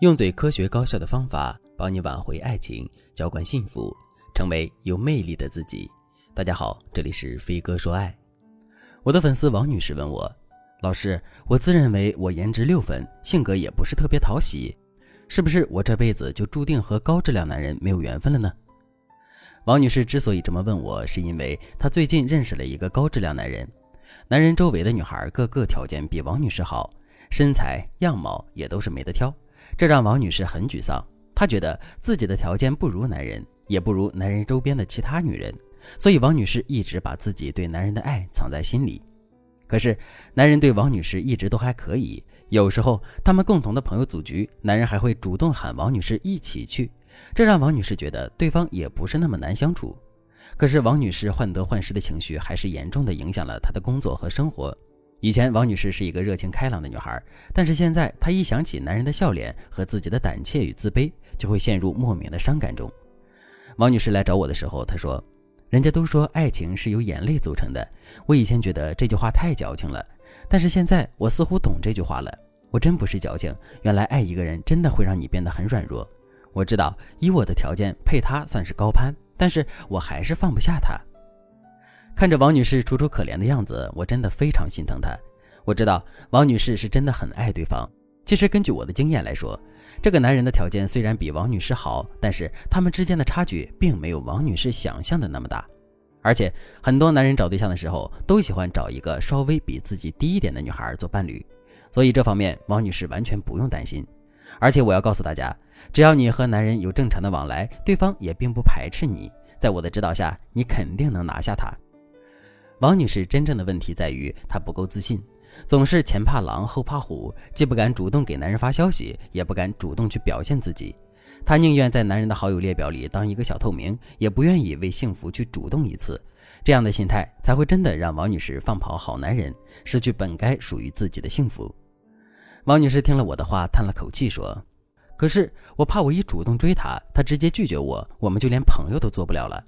用最科学高效的方法帮你挽回爱情，浇灌幸福，成为有魅力的自己。大家好，这里是飞哥说爱。我的粉丝王女士问我：“老师，我自认为我颜值六分，性格也不是特别讨喜，是不是我这辈子就注定和高质量男人没有缘分了呢？”王女士之所以这么问我，是因为她最近认识了一个高质量男人，男人周围的女孩个个条件比王女士好，身材、样貌也都是没得挑。这让王女士很沮丧，她觉得自己的条件不如男人，也不如男人周边的其他女人，所以王女士一直把自己对男人的爱藏在心里。可是，男人对王女士一直都还可以，有时候他们共同的朋友组局，男人还会主动喊王女士一起去，这让王女士觉得对方也不是那么难相处。可是，王女士患得患失的情绪还是严重的影响了她的工作和生活。以前王女士是一个热情开朗的女孩，但是现在她一想起男人的笑脸和自己的胆怯与自卑，就会陷入莫名的伤感中。王女士来找我的时候，她说：“人家都说爱情是由眼泪组成的，我以前觉得这句话太矫情了，但是现在我似乎懂这句话了。我真不是矫情，原来爱一个人真的会让你变得很软弱。我知道以我的条件配他算是高攀，但是我还是放不下他。”看着王女士楚楚可怜的样子，我真的非常心疼她。我知道王女士是真的很爱对方。其实根据我的经验来说，这个男人的条件虽然比王女士好，但是他们之间的差距并没有王女士想象的那么大。而且很多男人找对象的时候都喜欢找一个稍微比自己低一点的女孩做伴侣，所以这方面王女士完全不用担心。而且我要告诉大家，只要你和男人有正常的往来，对方也并不排斥你。在我的指导下，你肯定能拿下他。王女士真正的问题在于她不够自信，总是前怕狼后怕虎，既不敢主动给男人发消息，也不敢主动去表现自己。她宁愿在男人的好友列表里当一个小透明，也不愿意为幸福去主动一次。这样的心态才会真的让王女士放跑好男人，失去本该属于自己的幸福。王女士听了我的话，叹了口气说：“可是我怕我一主动追他，他直接拒绝我，我们就连朋友都做不了了。”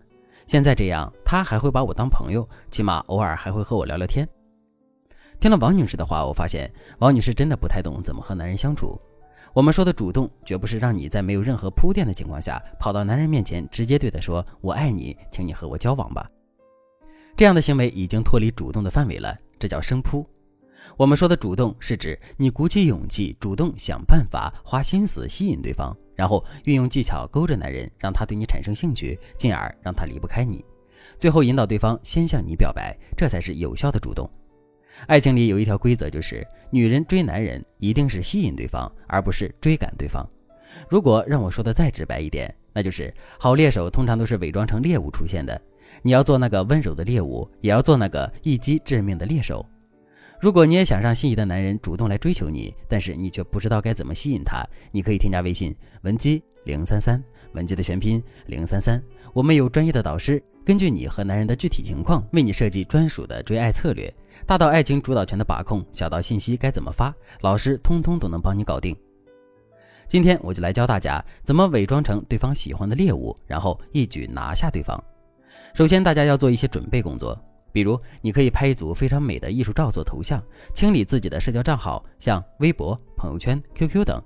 现在这样，他还会把我当朋友，起码偶尔还会和我聊聊天。听了王女士的话，我发现王女士真的不太懂怎么和男人相处。我们说的主动，绝不是让你在没有任何铺垫的情况下，跑到男人面前直接对他说“我爱你，请你和我交往吧”。这样的行为已经脱离主动的范围了，这叫生扑。我们说的主动，是指你鼓起勇气，主动想办法，花心思吸引对方。然后运用技巧勾着男人，让他对你产生兴趣，进而让他离不开你，最后引导对方先向你表白，这才是有效的主动。爱情里有一条规则，就是女人追男人一定是吸引对方，而不是追赶对方。如果让我说的再直白一点，那就是好猎手通常都是伪装成猎物出现的。你要做那个温柔的猎物，也要做那个一击致命的猎手。如果你也想让心仪的男人主动来追求你，但是你却不知道该怎么吸引他，你可以添加微信文姬零三三，文姬的全拼零三三。我们有专业的导师，根据你和男人的具体情况，为你设计专属的追爱策略，大到爱情主导权的把控，小到信息该怎么发，老师通通都能帮你搞定。今天我就来教大家怎么伪装成对方喜欢的猎物，然后一举拿下对方。首先，大家要做一些准备工作。比如，你可以拍一组非常美的艺术照做头像，清理自己的社交账号，像微博、朋友圈、QQ 等。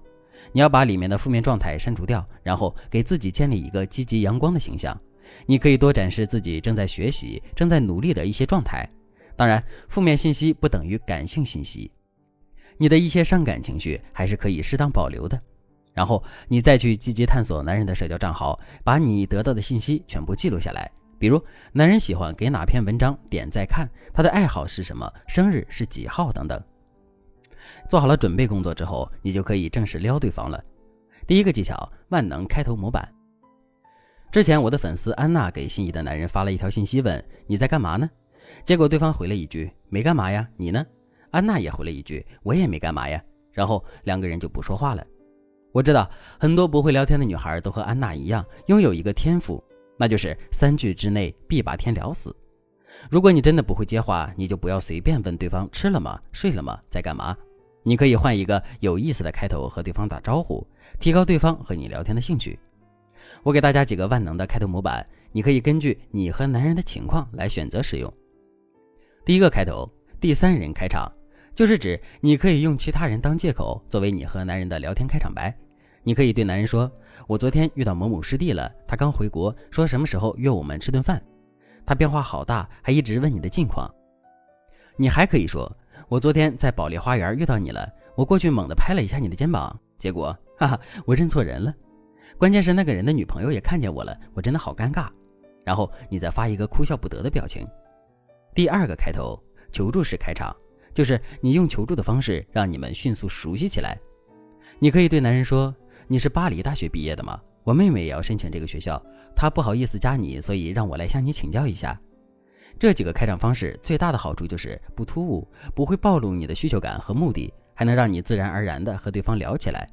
你要把里面的负面状态删除掉，然后给自己建立一个积极阳光的形象。你可以多展示自己正在学习、正在努力的一些状态。当然，负面信息不等于感性信息，你的一些伤感情绪还是可以适当保留的。然后，你再去积极探索男人的社交账号，把你得到的信息全部记录下来。比如，男人喜欢给哪篇文章点赞看，他的爱好是什么，生日是几号等等。做好了准备工作之后，你就可以正式撩对方了。第一个技巧：万能开头模板。之前我的粉丝安娜给心仪的男人发了一条信息，问你在干嘛呢？结果对方回了一句没干嘛呀，你呢？安娜也回了一句我也没干嘛呀。然后两个人就不说话了。我知道很多不会聊天的女孩都和安娜一样，拥有一个天赋。那就是三句之内必把天聊死。如果你真的不会接话，你就不要随便问对方吃了吗、睡了吗、在干嘛。你可以换一个有意思的开头和对方打招呼，提高对方和你聊天的兴趣。我给大家几个万能的开头模板，你可以根据你和男人的情况来选择使用。第一个开头，第三人开场，就是指你可以用其他人当借口，作为你和男人的聊天开场白。你可以对男人说：“我昨天遇到某某师弟了，他刚回国，说什么时候约我们吃顿饭。他变化好大，还一直问你的近况。”你还可以说：“我昨天在保利花园遇到你了，我过去猛地拍了一下你的肩膀，结果哈哈，我认错人了。关键是那个人的女朋友也看见我了，我真的好尴尬。”然后你再发一个哭笑不得的表情。第二个开头求助式开场，就是你用求助的方式让你们迅速熟悉起来。你可以对男人说。你是巴黎大学毕业的吗？我妹妹也要申请这个学校，她不好意思加你，所以让我来向你请教一下。这几个开场方式最大的好处就是不突兀，不会暴露你的需求感和目的，还能让你自然而然的和对方聊起来。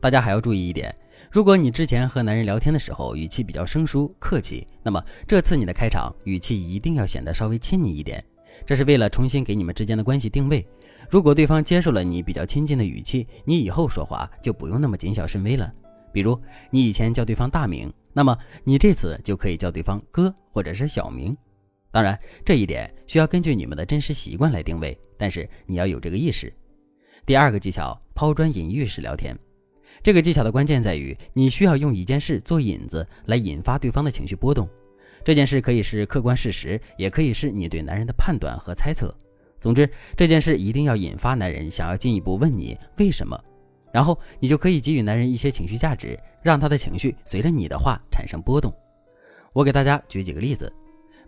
大家还要注意一点，如果你之前和男人聊天的时候语气比较生疏客气，那么这次你的开场语气一定要显得稍微亲昵一点，这是为了重新给你们之间的关系定位。如果对方接受了你比较亲近的语气，你以后说话就不用那么谨小慎微了。比如你以前叫对方大名，那么你这次就可以叫对方哥或者是小名。当然，这一点需要根据你们的真实习惯来定位，但是你要有这个意识。第二个技巧，抛砖引玉式聊天。这个技巧的关键在于，你需要用一件事做引子来引发对方的情绪波动。这件事可以是客观事实，也可以是你对男人的判断和猜测。总之，这件事一定要引发男人想要进一步问你为什么，然后你就可以给予男人一些情绪价值，让他的情绪随着你的话产生波动。我给大家举几个例子，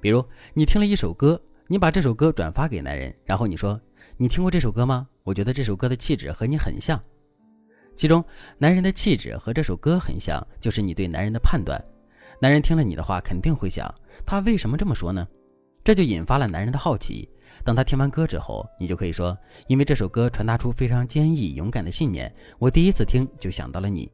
比如你听了一首歌，你把这首歌转发给男人，然后你说：“你听过这首歌吗？我觉得这首歌的气质和你很像。”其中，男人的气质和这首歌很像，就是你对男人的判断。男人听了你的话，肯定会想，他为什么这么说呢？这就引发了男人的好奇。等他听完歌之后，你就可以说：“因为这首歌传达出非常坚毅勇敢的信念，我第一次听就想到了你。”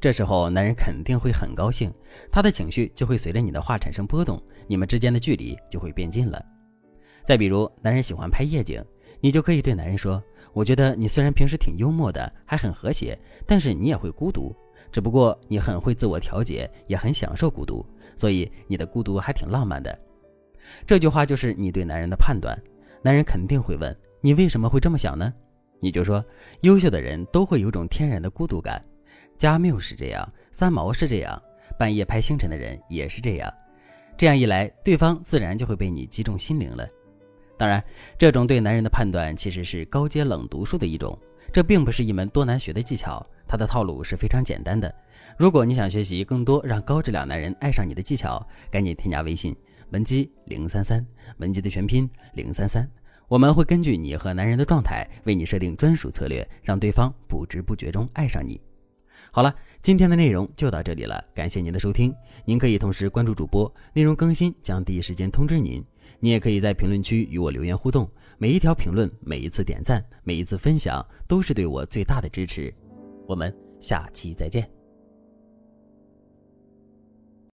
这时候，男人肯定会很高兴，他的情绪就会随着你的话产生波动，你们之间的距离就会变近了。再比如，男人喜欢拍夜景，你就可以对男人说：“我觉得你虽然平时挺幽默的，还很和谐，但是你也会孤独，只不过你很会自我调节，也很享受孤独，所以你的孤独还挺浪漫的。”这句话就是你对男人的判断，男人肯定会问你为什么会这么想呢？你就说优秀的人都会有种天然的孤独感，加缪是这样，三毛是这样，半夜拍星辰的人也是这样。这样一来，对方自然就会被你击中心灵了。当然，这种对男人的判断其实是高阶冷读术的一种，这并不是一门多难学的技巧，它的套路是非常简单的。如果你想学习更多让高质量男人爱上你的技巧，赶紧添加微信。文姬零三三，文姬的全拼零三三，我们会根据你和男人的状态，为你设定专属策略，让对方不知不觉中爱上你。好了，今天的内容就到这里了，感谢您的收听。您可以同时关注主播，内容更新将第一时间通知您。你也可以在评论区与我留言互动，每一条评论、每一次点赞、每一次分享，都是对我最大的支持。我们下期再见。